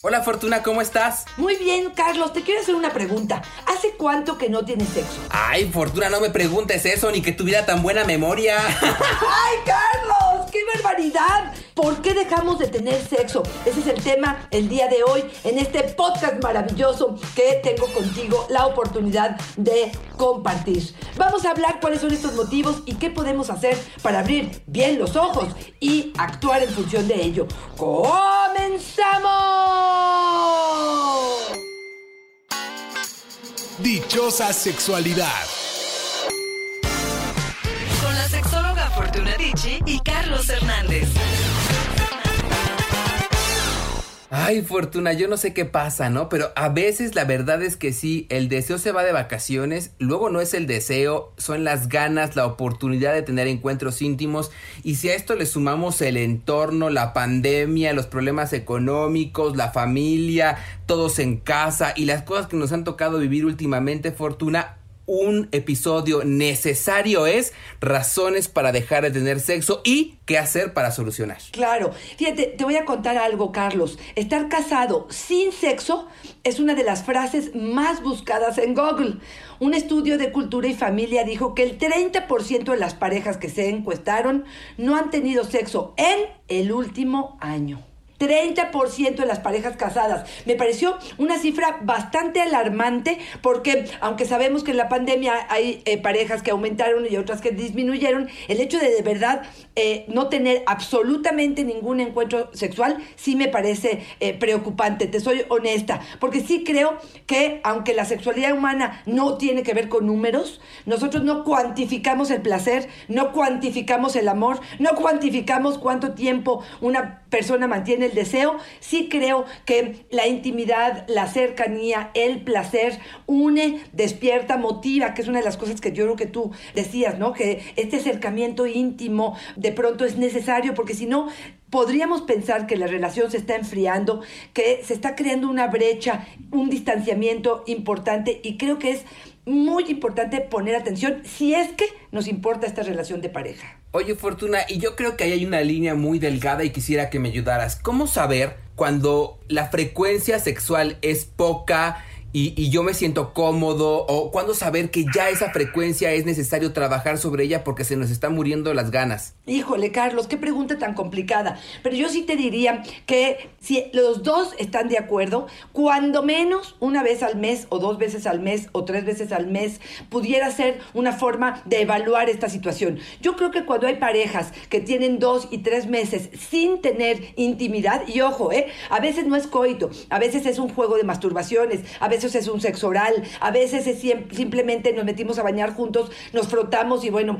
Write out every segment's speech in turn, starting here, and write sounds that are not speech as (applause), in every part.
Hola Fortuna, ¿cómo estás? Muy bien, Carlos, te quiero hacer una pregunta. ¿Hace cuánto que no tienes sexo? Ay, Fortuna, no me preguntes eso, ni que tuviera tan buena memoria. (laughs) ¡Ay, Carlos! ¡Qué barbaridad! ¿Por qué dejamos de tener sexo? Ese es el tema el día de hoy en este podcast maravilloso que tengo contigo la oportunidad de compartir. Vamos a hablar cuáles son estos motivos y qué podemos hacer para abrir bien los ojos y actuar en función de ello. ¡Comenzamos! Dichosa sexualidad. Y Carlos Hernández. Ay, Fortuna, yo no sé qué pasa, ¿no? Pero a veces la verdad es que sí, el deseo se va de vacaciones, luego no es el deseo, son las ganas, la oportunidad de tener encuentros íntimos, y si a esto le sumamos el entorno, la pandemia, los problemas económicos, la familia, todos en casa y las cosas que nos han tocado vivir últimamente, Fortuna, un episodio necesario es razones para dejar de tener sexo y qué hacer para solucionar. Claro, fíjate, te voy a contar algo, Carlos. Estar casado sin sexo es una de las frases más buscadas en Google. Un estudio de cultura y familia dijo que el 30% de las parejas que se encuestaron no han tenido sexo en el último año. 30% de las parejas casadas. Me pareció una cifra bastante alarmante porque aunque sabemos que en la pandemia hay eh, parejas que aumentaron y otras que disminuyeron, el hecho de de verdad eh, no tener absolutamente ningún encuentro sexual sí me parece eh, preocupante, te soy honesta, porque sí creo que aunque la sexualidad humana no tiene que ver con números, nosotros no cuantificamos el placer, no cuantificamos el amor, no cuantificamos cuánto tiempo una persona mantiene el deseo, sí creo que la intimidad, la cercanía, el placer une, despierta, motiva, que es una de las cosas que yo creo que tú decías, ¿no? Que este acercamiento íntimo de pronto es necesario porque si no podríamos pensar que la relación se está enfriando, que se está creando una brecha, un distanciamiento importante y creo que es muy importante poner atención si es que nos importa esta relación de pareja. Oye Fortuna, y yo creo que ahí hay una línea muy delgada y quisiera que me ayudaras. ¿Cómo saber cuando la frecuencia sexual es poca? Y, yo me siento cómodo o cuándo saber que ya esa frecuencia es necesario trabajar sobre ella porque se nos están muriendo las ganas. Híjole, Carlos, qué pregunta tan complicada. Pero yo sí te diría que si los dos están de acuerdo, cuando menos una vez al mes o dos veces al mes o tres veces al mes pudiera ser una forma de evaluar esta situación. Yo creo que cuando hay parejas que tienen dos y tres meses sin tener intimidad, y ojo, ¿eh? a veces no es coito, a veces es un juego de masturbaciones, a veces veces es un sexo oral, a veces es simplemente nos metimos a bañar juntos, nos frotamos y bueno,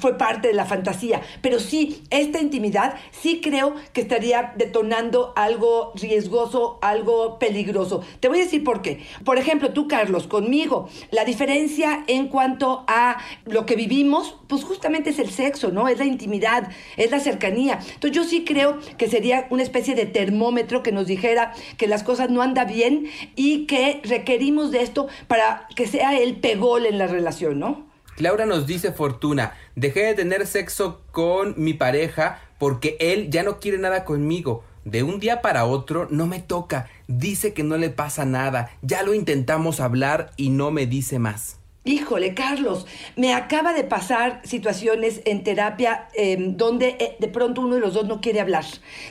fue parte de la fantasía. Pero sí, esta intimidad sí creo que estaría detonando algo riesgoso, algo peligroso. Te voy a decir por qué. Por ejemplo, tú, Carlos, conmigo, la diferencia en cuanto a lo que vivimos, pues justamente es el sexo, ¿no? Es la intimidad, es la cercanía. Entonces yo sí creo que sería una especie de termómetro que nos dijera que las cosas no andan bien y que requerimos de esto para que sea el pegol en la relación, ¿no? Laura nos dice Fortuna, dejé de tener sexo con mi pareja porque él ya no quiere nada conmigo. De un día para otro no me toca, dice que no le pasa nada, ya lo intentamos hablar y no me dice más. Híjole, Carlos, me acaba de pasar situaciones en terapia em, donde eh, de pronto uno de los dos no quiere hablar,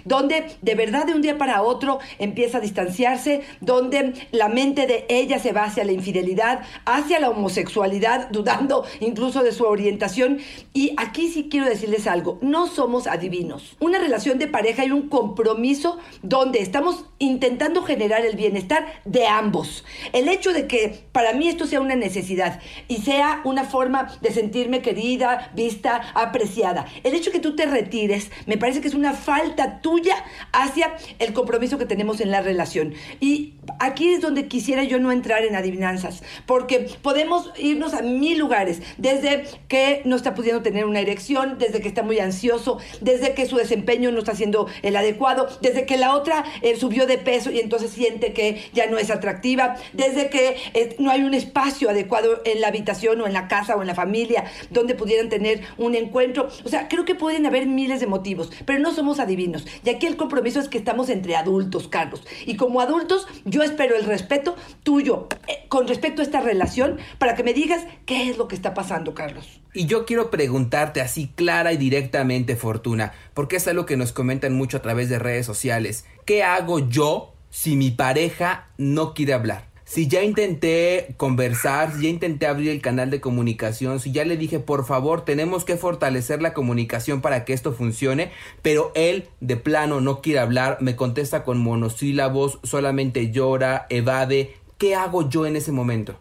donde de verdad de un día para otro empieza a distanciarse, donde la mente de ella se va hacia la infidelidad, hacia la homosexualidad, (laughs) dudando incluso de su orientación. Y aquí sí quiero decirles algo, no somos adivinos. Una relación de pareja y un compromiso donde estamos intentando generar el bienestar de ambos. El hecho de que para mí esto sea una necesidad, y sea una forma de sentirme querida, vista, apreciada. El hecho de que tú te retires me parece que es una falta tuya hacia el compromiso que tenemos en la relación. Y aquí es donde quisiera yo no entrar en adivinanzas, porque podemos irnos a mil lugares, desde que no está pudiendo tener una erección, desde que está muy ansioso, desde que su desempeño no está siendo el adecuado, desde que la otra eh, subió de peso y entonces siente que ya no es atractiva, desde que eh, no hay un espacio adecuado en la habitación o en la casa o en la familia donde pudieran tener un encuentro. O sea, creo que pueden haber miles de motivos, pero no somos adivinos. Y aquí el compromiso es que estamos entre adultos, Carlos. Y como adultos, yo espero el respeto tuyo eh, con respecto a esta relación para que me digas qué es lo que está pasando, Carlos. Y yo quiero preguntarte así clara y directamente, Fortuna, porque es algo que nos comentan mucho a través de redes sociales. ¿Qué hago yo si mi pareja no quiere hablar? Si ya intenté conversar, si ya intenté abrir el canal de comunicación, si ya le dije, por favor, tenemos que fortalecer la comunicación para que esto funcione, pero él de plano no quiere hablar, me contesta con monosílabos, solamente llora, evade, ¿qué hago yo en ese momento?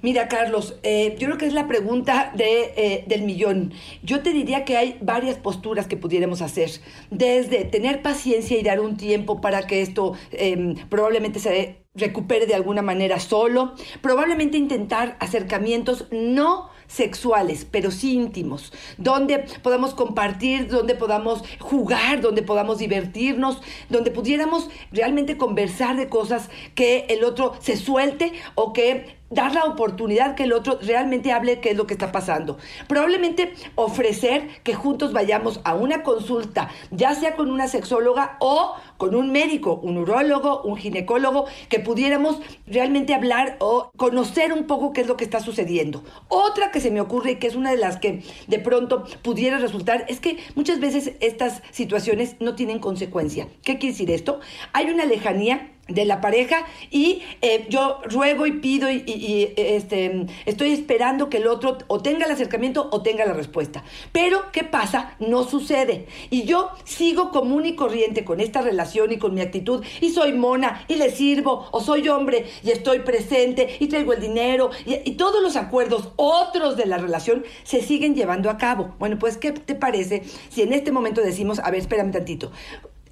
Mira, Carlos, eh, yo creo que es la pregunta de, eh, del millón. Yo te diría que hay varias posturas que pudiéramos hacer. Desde tener paciencia y dar un tiempo para que esto em, probablemente se recupere de alguna manera solo. Probablemente intentar acercamientos no sexuales, pero sí íntimos, donde podamos compartir, donde podamos jugar, donde podamos divertirnos, donde pudiéramos realmente conversar de cosas que el otro se suelte o que dar la oportunidad que el otro realmente hable qué es lo que está pasando. Probablemente ofrecer que juntos vayamos a una consulta, ya sea con una sexóloga o con un médico, un urólogo, un ginecólogo, que pudiéramos realmente hablar o conocer un poco qué es lo que está sucediendo. Otra que se me ocurre y que es una de las que de pronto pudiera resultar es que muchas veces estas situaciones no tienen consecuencia. ¿Qué quiere decir esto? Hay una lejanía de la pareja y eh, yo ruego y pido y, este, estoy esperando que el otro o tenga el acercamiento o tenga la respuesta. Pero, ¿qué pasa? No sucede. Y yo sigo común y corriente con esta relación y con mi actitud y soy mona y le sirvo o soy hombre y estoy presente y traigo el dinero y, todos los acuerdos otros de la relación se siguen llevando a cabo. Bueno, pues, ¿qué te parece si en este momento decimos, a ver, espérame tantito,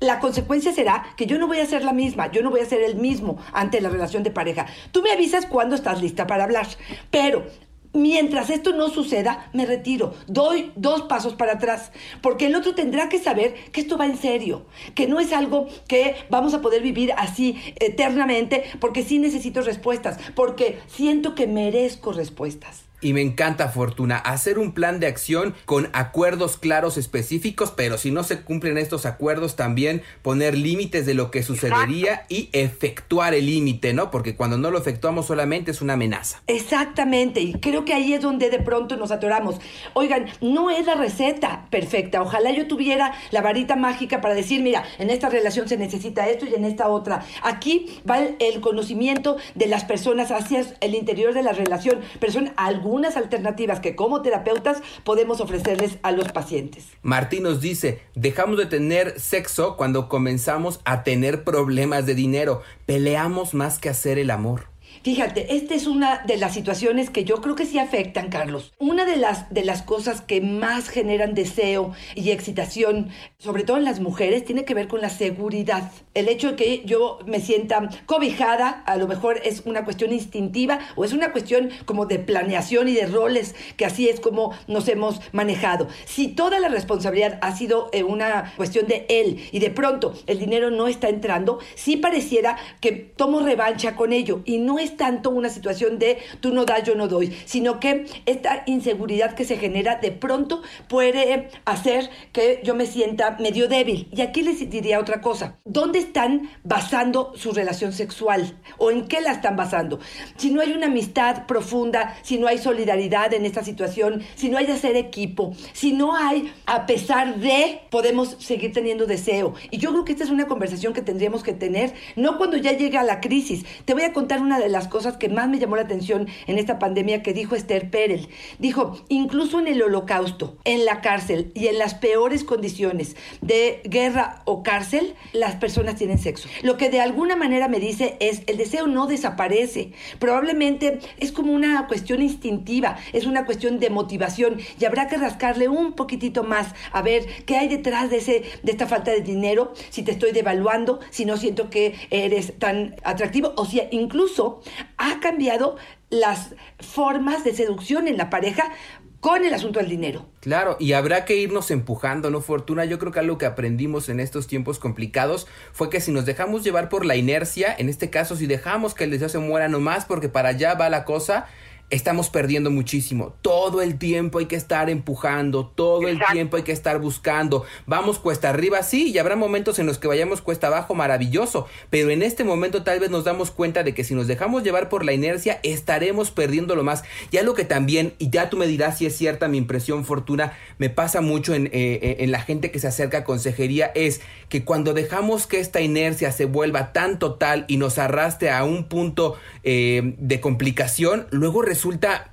la consecuencia será que yo no voy a ser la misma, yo no voy a ser el mismo ante la relación de pareja. Tú me avisas cuando estás lista para hablar, pero Mientras esto no suceda, me retiro, doy dos pasos para atrás, porque el otro tendrá que saber que esto va en serio, que no es algo que vamos a poder vivir así eternamente, porque sí necesito respuestas, porque siento que merezco respuestas. Y me encanta, Fortuna, hacer un plan de acción con acuerdos claros específicos, pero si no se cumplen estos acuerdos, también poner límites de lo que sucedería y efectuar el límite, ¿no? Porque cuando no lo efectuamos solamente es una amenaza. Exactamente, y creo que ahí es donde de pronto nos atoramos. Oigan, no es la receta perfecta. Ojalá yo tuviera la varita mágica para decir, mira, en esta relación se necesita esto y en esta otra. Aquí va el, conocimiento de las personas hacia el interior de la relación, pero son algunos unas alternativas que como terapeutas podemos ofrecerles a los pacientes. Martín nos dice, dejamos de tener sexo cuando comenzamos a tener problemas de dinero, peleamos más que hacer el amor. Fíjate, esta es una de las situaciones que yo creo que sí afectan, Carlos. Una de las, de las cosas que más generan deseo y excitación, sobre todo en las mujeres, tiene que ver con la seguridad. El hecho de que yo me sienta cobijada, a lo mejor es una cuestión instintiva o es una cuestión como de planeación y de roles, que así es como nos hemos manejado. Si toda la responsabilidad ha sido eh, una cuestión de él y de pronto el dinero no está entrando, sí pareciera que tomo revancha con ello y no es tanto una situación de tú no das, yo no doy, sino que esta inseguridad que se genera de pronto puede hacer que yo me sienta medio débil. Y aquí les diría otra cosa. ¿Dónde están basando su relación sexual? ¿O en qué la están basando? Si no hay una amistad profunda, si no hay solidaridad en esta situación, si no hay hacer equipo, si no hay, a pesar de, podemos seguir teniendo deseo. Y yo creo que esta es una conversación que tendríamos que tener, no cuando ya llega la crisis. Te voy a contar una de las cosas que más me llamó la atención en esta pandemia que dijo Esther Perel. Dijo, incluso en el holocausto, en la cárcel y en las peores condiciones de guerra o cárcel, las personas tienen sexo. Lo que de alguna manera me dice es, el deseo no desaparece. Probablemente es como una cuestión instintiva, es una cuestión de motivación y habrá que rascarle un poquitito más a ver qué hay detrás de, ese, de esta falta de dinero, si te estoy devaluando, si no siento que eres tan atractivo o si incluso ha cambiado las formas de seducción en la pareja con el asunto del dinero. Claro, y habrá que irnos empujando, ¿no, Fortuna? Yo creo que algo que aprendimos en estos tiempos complicados fue que si nos dejamos llevar por la inercia, en este caso si dejamos que el deseo se muera nomás porque para allá va la cosa, estamos perdiendo muchísimo. Todo el tiempo hay que estar empujando, todo el tiempo hay que estar buscando. Vamos cuesta arriba, sí, y habrá momentos en los que vayamos cuesta abajo, maravilloso, pero en este momento tal vez nos damos cuenta de que si nos dejamos llevar por la inercia, estaremos perdiendo lo más. Ya lo que también, y ya tú me dirás si es cierta mi impresión, Fortuna, me pasa mucho en, eh, eh, en la gente que se acerca a consejería, es que cuando dejamos que esta inercia se vuelva tan total y nos arrastre a un punto eh, de complicación, luego resulta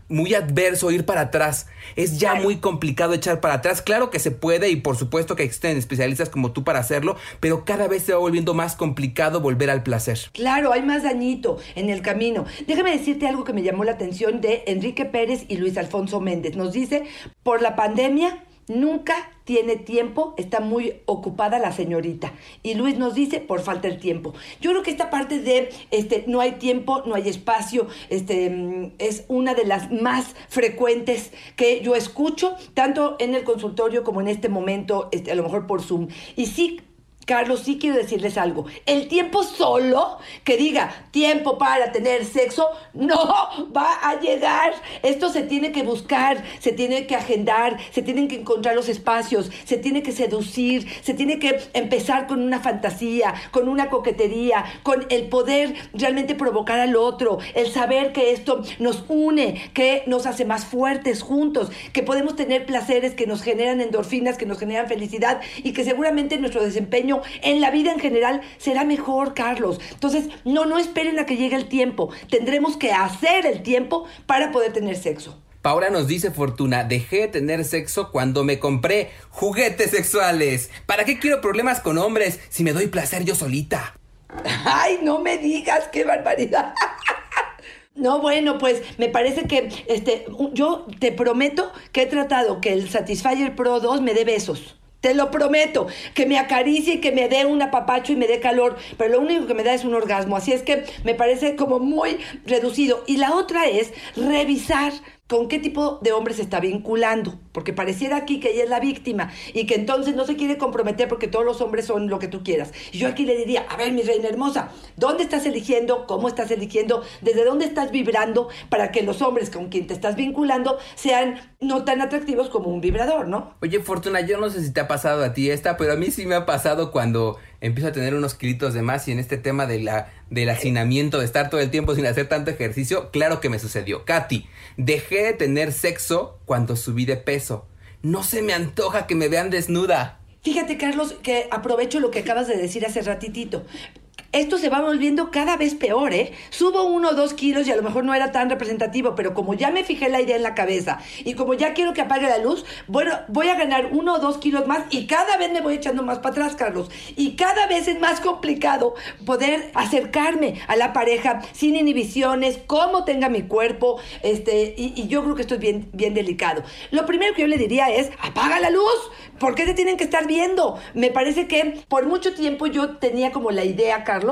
muy adverso ir para atrás. Es ya muy complicado echar para atrás. Claro que se puede y por supuesto que existen especialistas como tú para hacerlo, pero cada vez se va volviendo más complicado volver al placer. Claro, hay más dañito en el camino. Déjame decirte algo que me llamó la atención de Enrique Pérez y Luis Alfonso Méndez. Nos dice, por la pandemia Nunca tiene tiempo, está muy ocupada la señorita. Y Luis nos dice, por falta de tiempo. Yo creo que esta parte de este, no hay tiempo, no hay espacio, este, mm, es una de las más frecuentes que yo escucho, tanto en el consultorio como en este momento, este, a lo mejor por Zoom. Y sí, Carlos, sí quiero decirles algo. El tiempo solo, que diga tiempo para tener sexo, no va a llegar. Esto se tiene que buscar, se tiene que agendar, se tienen que encontrar los espacios, se tiene que seducir, se tiene que empezar con una fantasía, con una coquetería, con el poder realmente provocar al otro, el saber que esto nos une, que nos hace más fuertes juntos, que podemos tener placeres que nos generan endorfinas, que nos generan felicidad y que seguramente nuestro desempeño en la vida en general será mejor, Carlos. Entonces, no, no esperen a que llegue el tiempo. Tendremos que hacer el tiempo para poder tener sexo. Paula nos dice Fortuna, dejé de tener sexo cuando me compré juguetes sexuales. ¿Para qué quiero problemas con hombres si me doy placer yo solita? (laughs) Ay, no me digas, qué barbaridad. (laughs) No, bueno, pues me parece que este, yo te prometo que he tratado que el Satisfyer Pro 2 me dé besos. Te lo prometo, que me acaricie y que me dé un apapacho y me dé calor, pero lo único que me da es un orgasmo, así es que me parece como muy reducido. Y la otra es revisar con qué tipo de hombre se está vinculando, porque pareciera aquí que ella es la víctima y que entonces no se quiere comprometer porque todos los hombres son lo que tú quieras. Yo aquí le diría, a ver, mi reina hermosa, ¿dónde estás eligiendo? ¿Cómo estás eligiendo? ¿Desde dónde estás vibrando para que los hombres con quien te estás vinculando sean no tan atractivos como un vibrador, ¿no? Oye, Fortuna, yo no sé si te ha pasado a ti esta, pero a mí sí me ha pasado cuando empiezo a tener unos kilitos de más y en este tema de la, del hacinamiento, de estar todo el tiempo sin hacer tanto ejercicio, claro que me sucedió. Katy, dejé de tener sexo cuando subí de peso. No se me antoja que me vean desnuda. Fíjate, Carlos, que aprovecho lo que acabas de decir hace ratitito esto se va volviendo cada vez peor, ¿eh? Subo uno o dos kilos y a lo mejor no era tan representativo, pero como ya me fijé la idea en la cabeza y como ya quiero que apague la luz, bueno, voy a ganar uno o dos kilos más y cada vez me voy echando más para atrás, Carlos. Y cada vez es más complicado poder acercarme a la pareja sin inhibiciones, cómo tenga mi cuerpo, este, y, yo creo que esto es bien, bien delicado. Lo primero que yo le diría es, apaga la luz, ¿por qué te tienen que estar viendo? Me parece que por mucho tiempo yo tenía como la idea, Carlos,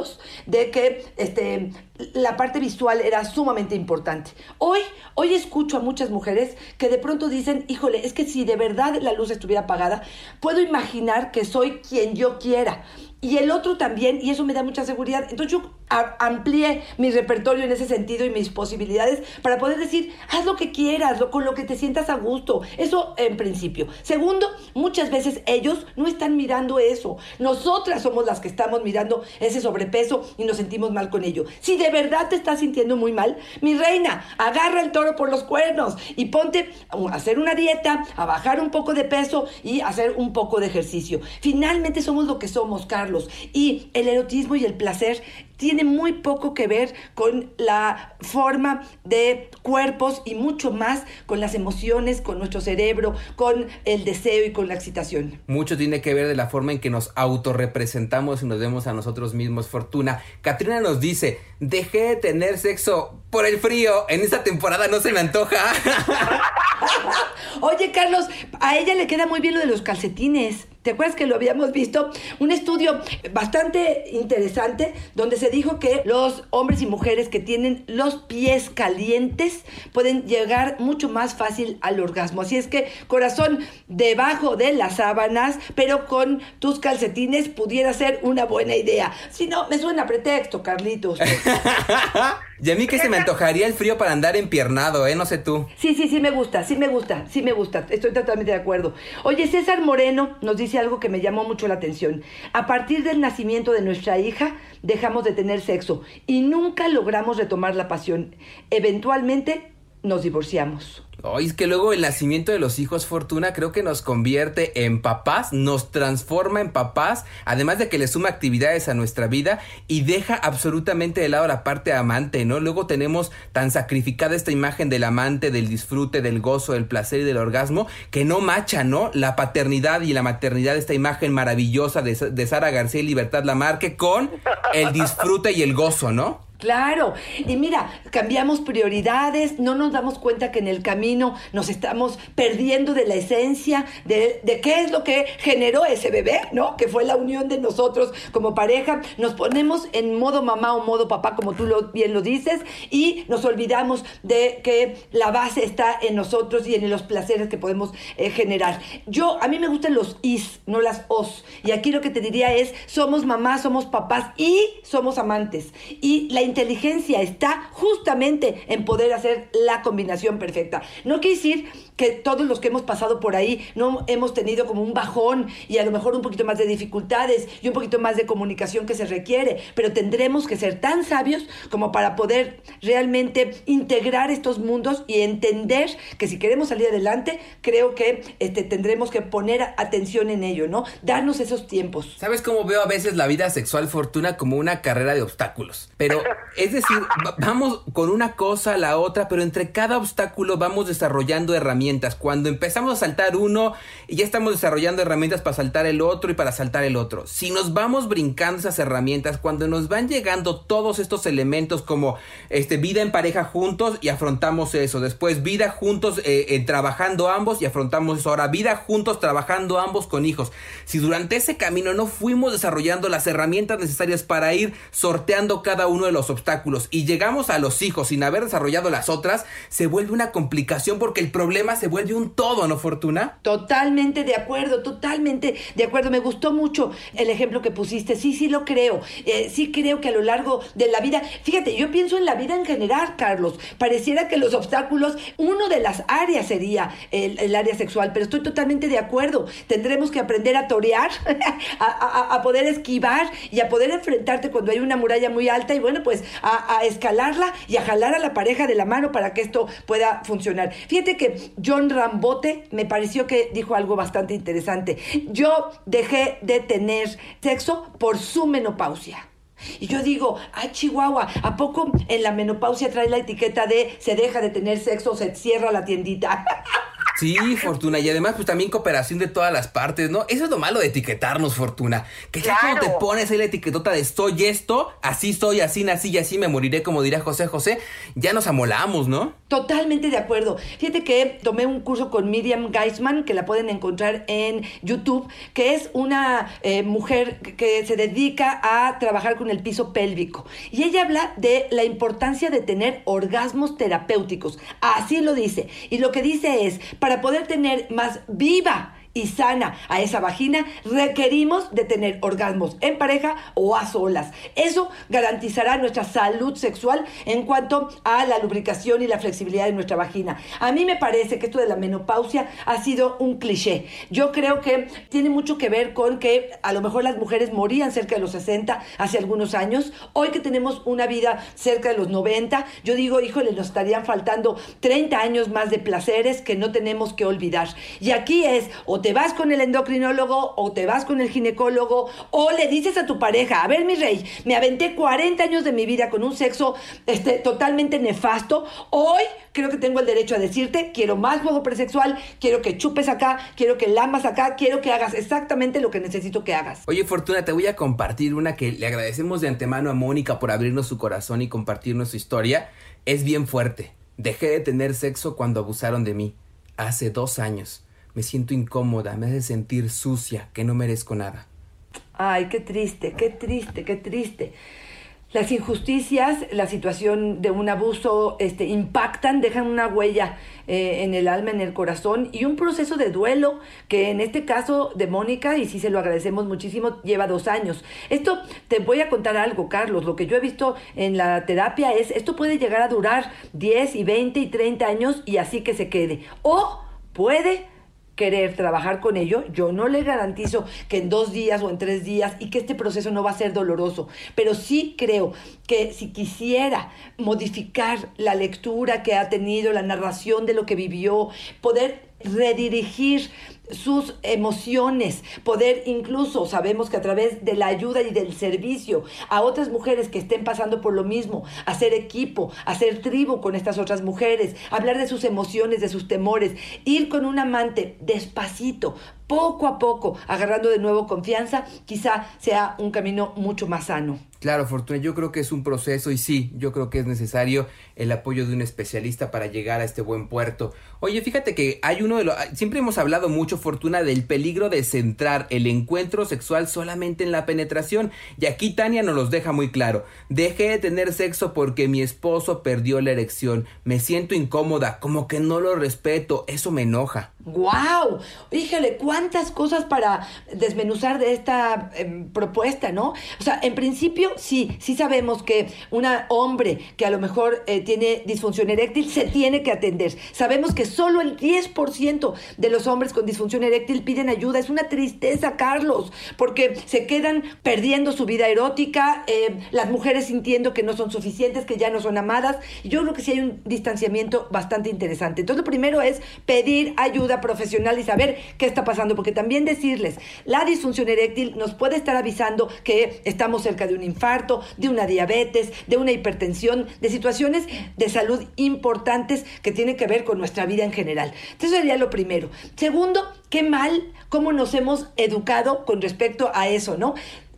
de que este, la parte visual era sumamente importante. Hoy, hoy escucho a muchas mujeres que de pronto dicen, híjole, es que si de verdad la luz estuviera apagada, puedo imaginar que soy quien yo quiera y el otro también, y eso me da mucha seguridad. Entonces yo amplié mi repertorio en ese sentido y mis posibilidades para poder decir, haz lo que quieras, lo, con lo que te sientas a gusto. Eso en principio. Segundo, muchas veces ellos no están mirando eso. Nosotras somos las que estamos mirando ese sobrepeso y nos sentimos mal con ello. Si de verdad te estás sintiendo muy mal, mi reina, agarra el toro por los cuernos y ponte a hacer una dieta, a bajar un poco de peso y hacer un poco de ejercicio. Finalmente somos lo que somos, Carlos y el erotismo y el placer tiene muy poco que ver con la forma de cuerpos y mucho más con las emociones, con nuestro cerebro, con el deseo y con la excitación. Mucho tiene que ver de la forma en que nos autorrepresentamos y nos vemos a nosotros mismos. Fortuna. Katrina nos dice, dejé de tener sexo por el frío. En esta temporada no se me antoja. (laughs) Oye, Carlos, a ella le queda muy bien lo de los calcetines. ¿Te acuerdas que lo habíamos visto? Un estudio bastante interesante donde se dijo que los hombres y mujeres que tienen los pies calientes pueden llegar mucho más fácil al orgasmo. Así es que, corazón, debajo de las sábanas, pero con tus calcetines pudiera ser una buena idea. Si no, me suena pretexto, Carlitos. (laughs) Y a mí que se me antojaría el frío para andar empiernado, ¿eh? No sé tú. Sí, sí, sí me gusta, sí me gusta, sí me gusta, estoy totalmente de acuerdo. Oye, César Moreno nos dice algo que me llamó mucho la atención. A partir del nacimiento de nuestra hija, dejamos de tener sexo y nunca logramos retomar la pasión. Eventualmente nos divorciamos. Ay, es que luego el nacimiento de los hijos Fortuna creo que nos convierte en papás, nos transforma en papás, además de que le suma actividades a nuestra vida y deja absolutamente de lado la parte amante, ¿no? Luego tenemos tan sacrificada esta imagen del amante, del disfrute, del gozo, del placer y del orgasmo, que no macha, ¿no? La paternidad y la maternidad, esta imagen maravillosa de, de Sara García y Libertad Lamarque con el disfrute y el gozo, ¿no? Claro, y mira, cambiamos prioridades, no nos damos cuenta que en el camino nos estamos perdiendo de la esencia, de, de, qué es lo que generó ese bebé, ¿no? Que fue la unión de nosotros como pareja. Nos ponemos en modo mamá o modo papá, como tú bien lo dices, y nos olvidamos de que la base está en nosotros y en los placeres que podemos eh, generar. Yo, a mí me gustan los is, no las os. Y aquí lo que te diría es, somos mamás, somos papás y somos amantes. Y la inteligencia está justamente en poder hacer la combinación perfecta. No quiere decir que todos los que hemos pasado por ahí no hemos tenido como un bajón y a lo mejor un poquito más de dificultades y un poquito más de comunicación que se requiere, pero tendremos que ser tan sabios como para poder realmente integrar estos mundos y entender que si queremos salir adelante, creo que este, tendremos que poner atención en ello, ¿no? Darnos esos tiempos. ¿Sabes cómo veo a veces la vida sexual fortuna como una carrera de obstáculos? Pero es decir, vamos con una cosa a la otra, pero entre cada obstáculo vamos desarrollando herramientas. Cuando empezamos a saltar uno, ya estamos desarrollando herramientas para saltar el otro y para saltar el otro. Si nos vamos brincando esas herramientas, cuando nos van llegando todos estos elementos como este, vida en pareja juntos y afrontamos eso. Después vida juntos eh, eh, trabajando ambos y afrontamos eso. Ahora vida juntos trabajando ambos con hijos. Si durante ese camino no fuimos desarrollando las herramientas necesarias para ir sorteando cada uno de los obstáculos y llegamos a los hijos sin haber desarrollado las otras, se vuelve una complicación porque el problema se vuelve un todo, ¿no, Fortuna? Totalmente de acuerdo, totalmente de acuerdo. Me gustó mucho el ejemplo que pusiste. Sí, sí lo creo. Eh, sí creo que a lo largo de la vida, fíjate, yo pienso en la vida en general, Carlos. Pareciera que los obstáculos, uno de las áreas sería el, el área sexual, pero estoy totalmente de acuerdo. Tendremos que aprender a torear, (laughs) a, a, a poder esquivar y a poder enfrentarte cuando hay una muralla muy alta y bueno, pues a, a, escalarla y a jalar a la pareja de la mano para que esto pueda funcionar. Fíjate que John Rambote me pareció que dijo algo bastante interesante. Yo dejé de tener sexo por su menopausia. Y yo digo, ay Chihuahua, ¿a poco en la menopausia trae la etiqueta de se deja de tener sexo, se cierra la tiendita? (laughs) Sí, Fortuna, y además pues también cooperación de todas las partes, ¿no? Eso es lo malo de etiquetarnos, Fortuna. Que ya claro. cuando te pones ahí la etiquetota de soy esto, así soy, así nací y así me moriré, como diría José José, ya nos amolamos, ¿no? Totalmente de acuerdo. Fíjate que tomé un curso con Miriam Geisman, que la pueden encontrar en YouTube, que es una eh, mujer que se dedica a trabajar con el piso pélvico. Y ella habla de la importancia de tener orgasmos terapéuticos. Así lo dice. Y lo que dice es, para poder tener más viva y sana a esa vagina, requerimos de tener orgasmos en pareja o a solas. Eso garantizará nuestra salud sexual en cuanto a la lubricación y la flexibilidad de nuestra vagina. A mí me parece que esto de la menopausia ha sido un cliché. Yo creo que tiene mucho que ver con que a lo mejor las mujeres morían cerca de los 60 hace algunos años. Hoy que tenemos una vida cerca de los 90, yo digo, híjole, nos estarían faltando 30 años más de placeres que no tenemos que olvidar. Y aquí es te vas con el endocrinólogo o te vas con el ginecólogo o le dices a tu pareja, a ver mi rey, me aventé 40 años de mi vida con un sexo este, totalmente nefasto, hoy creo que tengo el derecho a decirte, quiero más juego presexual, quiero que chupes acá, quiero que lamas acá, quiero que hagas exactamente lo que necesito que hagas. Oye Fortuna, te voy a compartir una que le agradecemos de antemano a Mónica por abrirnos su corazón y compartirnos su historia. Es bien fuerte. Dejé de tener sexo cuando abusaron de mí. Hace dos años me siento incómoda, me hace sentir sucia, que no merezco nada. Ay, qué triste, qué triste, qué triste. Las injusticias, la situación de un abuso, este, impactan, dejan una huella eh, en el alma, en el corazón y un proceso de duelo que en este caso de Mónica, y sí se lo agradecemos muchísimo, lleva dos años. Esto te voy a contar algo, Carlos. Lo que yo he visto en la terapia es, esto puede llegar a durar 10 y 20 y 30 años y así que se quede. O puede querer trabajar con ello, yo no le garantizo que en dos días o en tres días y que este proceso no va a ser doloroso, pero sí creo que si quisiera modificar la lectura que ha tenido, la narración de lo que vivió, poder redirigir sus emociones, poder incluso, sabemos que a través de la ayuda y del servicio a otras mujeres que estén pasando por lo mismo, hacer equipo, hacer tribu con estas otras mujeres, hablar de sus emociones, de sus temores, ir con un amante despacito, poco a poco, agarrando de nuevo confianza, quizá sea un camino mucho más sano. Claro, Fortuna, yo creo que es un proceso y sí, yo creo que es necesario el apoyo de un especialista para llegar a este buen puerto. Oye, fíjate que hay uno de los... Siempre hemos hablado mucho, Fortuna, del peligro de centrar el encuentro sexual solamente en la penetración. Y aquí Tania nos los deja muy claro. Dejé de tener sexo porque mi esposo perdió la erección. Me siento incómoda, como que no lo respeto, eso me enoja. ¡Guau! Híjole, cuántas cosas para desmenuzar de esta em, propuesta, ¿no? O sea, en principio sí, sí sabemos que un hombre que a lo mejor eh, tiene disfunción eréctil se tiene que atender. Sabemos que solo el 10% de los hombres con disfunción eréctil piden ayuda. Es una tristeza, Carlos, porque se quedan perdiendo su vida erótica, eh, las mujeres sintiendo que no son suficientes, que ya no son amadas. Yo creo que sí hay un distanciamiento bastante interesante. Entonces, lo primero es pedir ayuda profesional y saber qué está pasando, porque también decirles, la disfunción eréctil nos puede estar avisando que estamos cerca de un infarto, de una diabetes, de una hipertensión, de situaciones de salud importantes que tienen que ver con nuestra vida en general. Entonces, eso sería lo primero. Segundo, qué mal cómo nos hemos educado con respecto a eso, ¿no?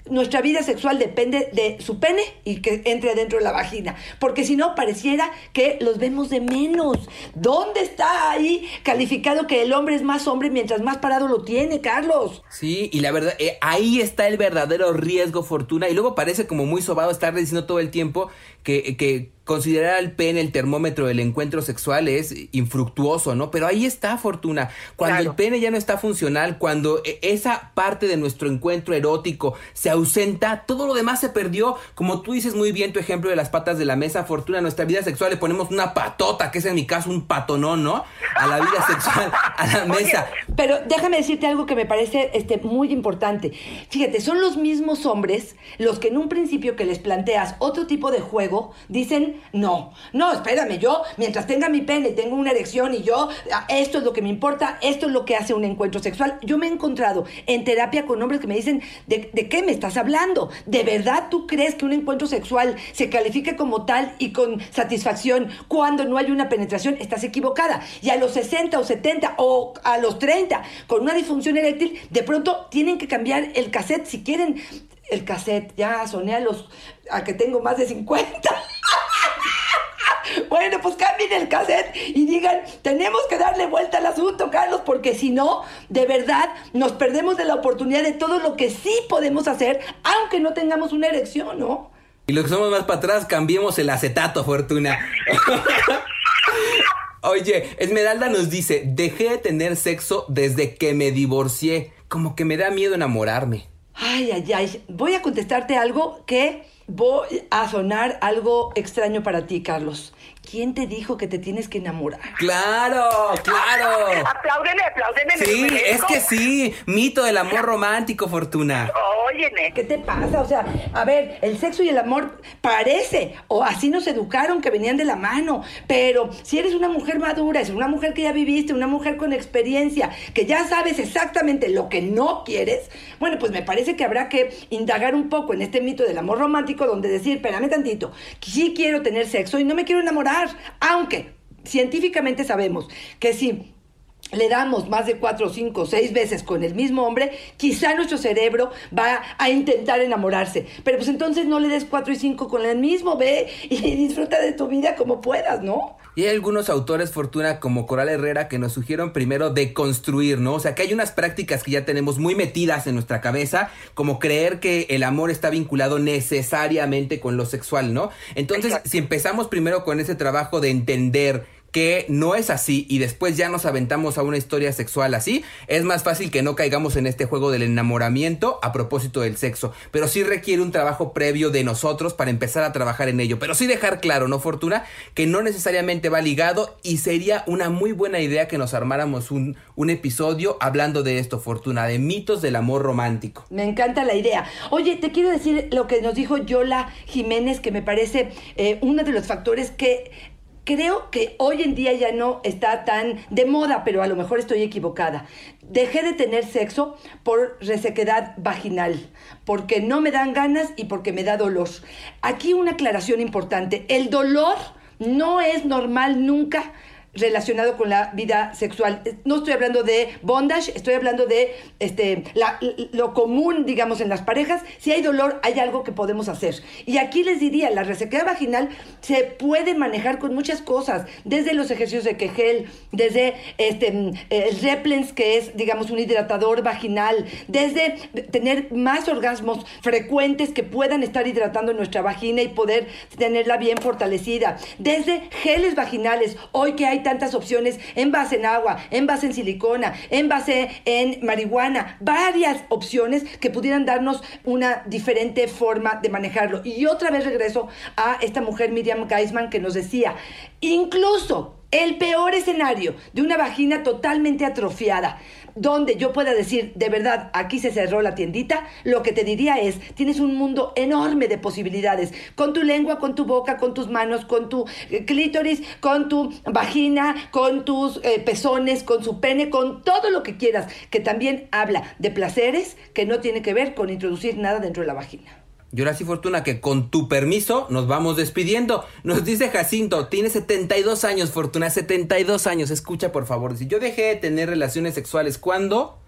Nuestra vida sexual depende de su pene y que entre adentro de la vagina. Porque si no, pareciera que los vemos de menos. ¿Dónde está ahí calificado que el hombre es más hombre mientras más parado lo tiene, Carlos? Sí, y la verdad, eh, ahí está el verdadero riesgo, Fortuna. Y luego parece como muy sobado estar diciendo todo el tiempo que, que considerar al pene el termómetro del encuentro sexual es infructuoso, ¿no? Pero ahí está, Fortuna. Cuando el pene ya no está funcional, cuando e, esa parte de nuestro encuentro erótico se ausenta, todo lo demás se perdió. Como tú dices muy bien tu ejemplo de las patas de la mesa, Fortuna, nuestra vida sexual le ponemos una patota, que es en mi caso un patonón, ¿no? A la vida sexual, a la mesa. pero déjame decirte algo que me parece este, muy importante. Fíjate, son los mismos hombres los que en un principio que les planteas otro tipo de juego, dicen no, no, espérame, yo mientras tenga mi pene tengo una erección y yo, ah, esto es lo que me importa, esto es lo que hace un encuentro sexual. Yo me he encontrado en terapia con hombres que me dicen, ¿de, de qué me estás hablando? ¿De verdad tú crees que un encuentro sexual se califique como tal y con satisfacción cuando no hay una penetración? Estás equivocada. Y a los 60 o 70 o a los 30 con una disfunción eréctil, de pronto tienen que cambiar el cassette si quieren el cassette. Ya soné a los a que tengo más de 50. Bueno, pues cambien el cassette y digan, tenemos que darle vuelta al asunto, Carlos, porque si no, de verdad, nos perdemos de la oportunidad de todo lo que sí podemos hacer, aunque no tengamos una erección, ¿no? Y lo que somos más para atrás, cambiemos el acetato, Fortuna. (laughs) Oye, Esmeralda nos dice, dejé de tener sexo desde que me divorcié, como que me da miedo enamorarme. Ay, ay, ay, voy a contestarte algo que voy a sonar algo extraño para ti, Carlos. ¿Quién te dijo que te tienes que enamorar? Claro, claro. (laughs) Apláudeme, apláudeme. Sí, es que sí. Mito del amor (laughs) romántico, Fortuna. Óyeme. ¿Qué te pasa? O sea, a ver, el sexo y el amor parece, o así nos educaron, que venían de la mano. Pero si eres una mujer madura, es una mujer que ya viviste, una mujer con experiencia, que ya sabes exactamente lo que no quieres, bueno, pues me parece que habrá que indagar un poco en este mito del amor romántico, donde decir, espérame tantito, sí quiero tener sexo y no me quiero enamorar aunque científicamente sabemos que si le damos más de cuatro, cinco, seis veces con el mismo hombre, quizá nuestro cerebro va a intentar enamorarse. Pero pues entonces no le des cuatro y cinco con el mismo, ve y (laughs) disfruta de tu vida como puedas, ¿no? Y hay algunos autores, Fortuna, como Coral Herrera, que nos sugieren primero de construir, ¿no? O sea, que hay unas prácticas que ya tenemos muy metidas en nuestra cabeza, como creer que el amor está vinculado necesariamente con lo sexual, ¿no? Entonces, si empezamos primero con ese trabajo de entender que no es así y después ya nos aventamos a una historia sexual así, es más fácil que no caigamos en este juego del enamoramiento a propósito del sexo. Pero sí requiere un trabajo previo de nosotros para empezar a trabajar en ello. Pero sí dejar claro, ¿no, Fortuna? Que no necesariamente va ligado y sería una muy buena idea que nos armáramos un, un episodio hablando de esto, Fortuna, de mitos del amor romántico. Me encanta la idea. Oye, te quiero decir lo que nos dijo Yola Jiménez, que me parece eh, uno de los factores que creo que hoy en día ya no está tan de moda, pero a lo mejor estoy equivocada. Dejé de tener sexo por resequedad vaginal, porque no me dan ganas y porque me da dolor. Aquí una aclaración importante. El dolor no es normal nunca relacionado con la vida sexual. No estoy hablando de bondage, estoy hablando de este, lo común, digamos, en las parejas. Si hay dolor, hay algo que podemos hacer. Y aquí les diría, la resequedad vaginal se puede manejar con muchas cosas, desde los ejercicios de Kegel, desde este, el Replens, que es, digamos, un hidratador vaginal, desde tener más orgasmos frecuentes que puedan estar hidratando nuestra vagina y poder tenerla bien fortalecida, desde geles vaginales, hoy que hay tantas opciones en base en agua, en base en silicona, en base en marihuana, varias opciones que pudieran darnos una diferente forma de manejarlo. Y otra vez regreso a esta mujer Miriam Geisman que nos decía, incluso el peor escenario de una vagina totalmente atrofiada, donde yo pueda decir, de verdad, aquí se cerró la tiendita, lo que te diría es, tienes un mundo enorme de posibilidades, con tu lengua, con tu boca, con tus manos, con tu eh, clítoris, con tu vagina, con tus eh, pezones, con su pene, con todo lo que quieras, que también habla de placeres que no tiene que ver con introducir nada dentro de la vagina. Ahora sí, Fortuna, que con tu permiso nos vamos despidiendo. Nos dice Jacinto, tiene 72 años, Fortuna, 72 años. Escucha, por favor. Si yo dejé de tener relaciones sexuales, ¿cuándo?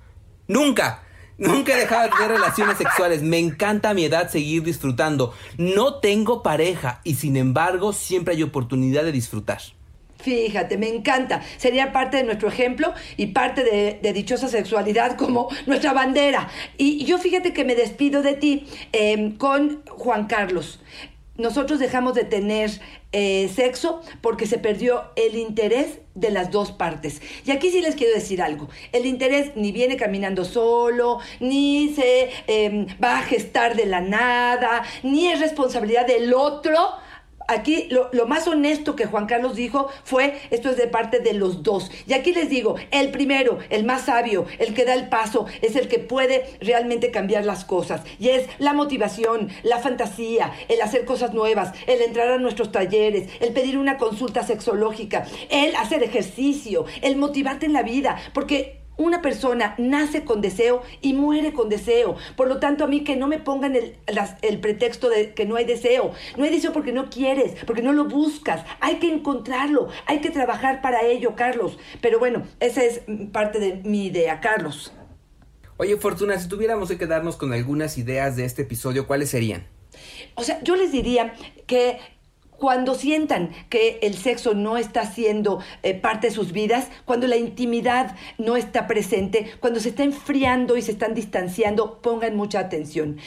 Nunca. Nunca he dejado de tener relaciones sexuales. Me encanta a mi edad seguir disfrutando. No tengo pareja y sin embargo siempre hay oportunidad de disfrutar. Fíjate, me encanta. Sería parte de nuestro ejemplo y parte de, dichosa sexualidad como (laughs) nuestra bandera. Y yo fíjate que me despido de ti em, con Juan Carlos. Nosotros dejamos de tener eh, sexo porque se perdió el interés de las dos partes. Y aquí sí les quiero decir algo. El interés ni viene caminando solo, ni se em, va a gestar de la nada, ni es responsabilidad del otro aquí lo, más honesto que Juan Carlos dijo fue, esto es de parte de los dos. Y aquí les digo, el primero, el más sabio, el que da el paso, es el que puede realmente cambiar las cosas. Y es la motivación, la fantasía, el hacer cosas nuevas, el entrar a nuestros talleres, el pedir una consulta sexológica, el hacer ejercicio, el motivarte en la vida. Porque una persona nace con deseo y muere con deseo. Por lo tanto, a mí que no me pongan el, el, pretexto de que no hay deseo. No hay deseo porque no quieres, porque no lo buscas. Hay que encontrarlo, hay que trabajar para ello, Carlos. Pero bueno, esa es parte de mi idea, Carlos. Oye, Fortuna, si tuviéramos que quedarnos con algunas ideas de este episodio, ¿cuáles serían? O sea, yo les diría que cuando sientan que el sexo no está siendo eh, parte de sus vidas, cuando la intimidad no está presente, cuando se está enfriando y se están distanciando, pongan mucha atención.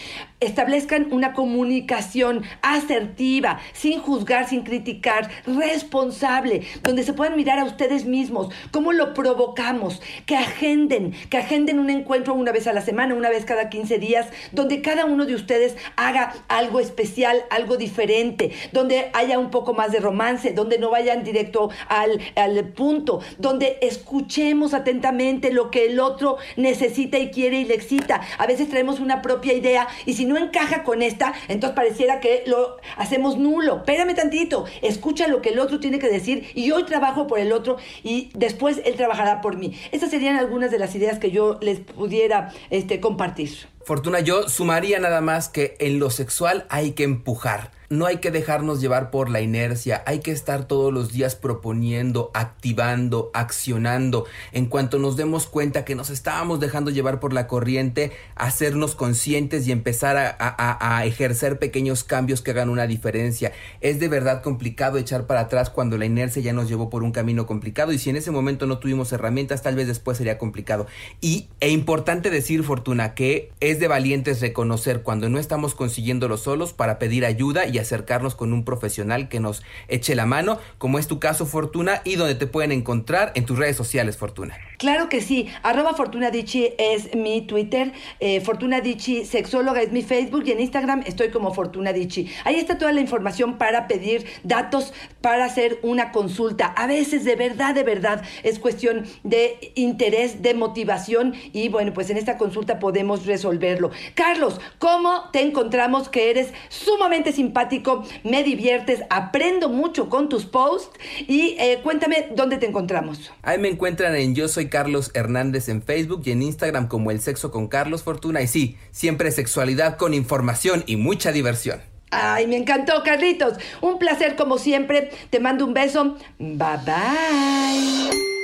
Establezcan una comunicación asertiva, sin juzgar, sin criticar, responsable, donde se puedan mirar a ustedes mismos, cómo lo provocamos, que agenden, que agenden un encuentro una vez a la semana, una vez cada 15 días, donde cada uno de ustedes haga algo especial, algo diferente, donde haya un poco más de romance, donde no vayan directo al, al punto, donde escuchemos atentamente lo que el otro necesita y quiere y le excita. A veces traemos una propia idea y si no encaja con esta, entonces pareciera que lo hacemos nulo. Espérame tantito, escucha lo que el otro tiene que decir y yo trabajo por el otro y después él trabajará por mí. Estas serían algunas de las ideas que yo les pudiera este, compartir. Fortuna, yo sumaría nada más que en lo sexual hay que empujar no hay que dejarnos llevar por la inercia, hay que estar todos los días proponiendo, activando, accionando. En cuanto nos demos cuenta que nos estábamos dejando llevar por la corriente, hacernos conscientes y empezar a, ejercer pequeños cambios que hagan una diferencia. Es de verdad complicado echar para atrás cuando la inercia ya nos llevó por un camino complicado y si en ese momento no tuvimos herramientas, tal vez después sería complicado. Y e importante decir, Fortuna, que es de valientes reconocer cuando no estamos consiguiéndolo solos para pedir ayuda y acercarnos con un profesional que nos eche la mano, como es tu caso, Fortuna, y donde te pueden encontrar en tus redes sociales, Fortuna. Claro que sí. Arroba Fortuna es mi Twitter. Eh, Fortuna Dichi Sexóloga es mi Facebook. Y en Instagram estoy como Fortuna Dichi. Ahí está toda la información para pedir datos, para hacer una consulta. A veces, de verdad, de verdad, es cuestión de interés, de motivación. Y bueno, pues en esta consulta podemos resolverlo. Carlos, ¿cómo te encontramos que eres sumamente simpático? Me diviertes, aprendo mucho con tus posts. Y eh, cuéntame dónde te encontramos. Ahí me encuentran en Yo Soy Carlos Hernández en Facebook y en Instagram como El Sexo con Carlos Fortuna. Y sí, siempre sexualidad con información y mucha diversión. Ay, me encantó, Carlitos. Un placer como siempre. Te mando un beso. Bye bye.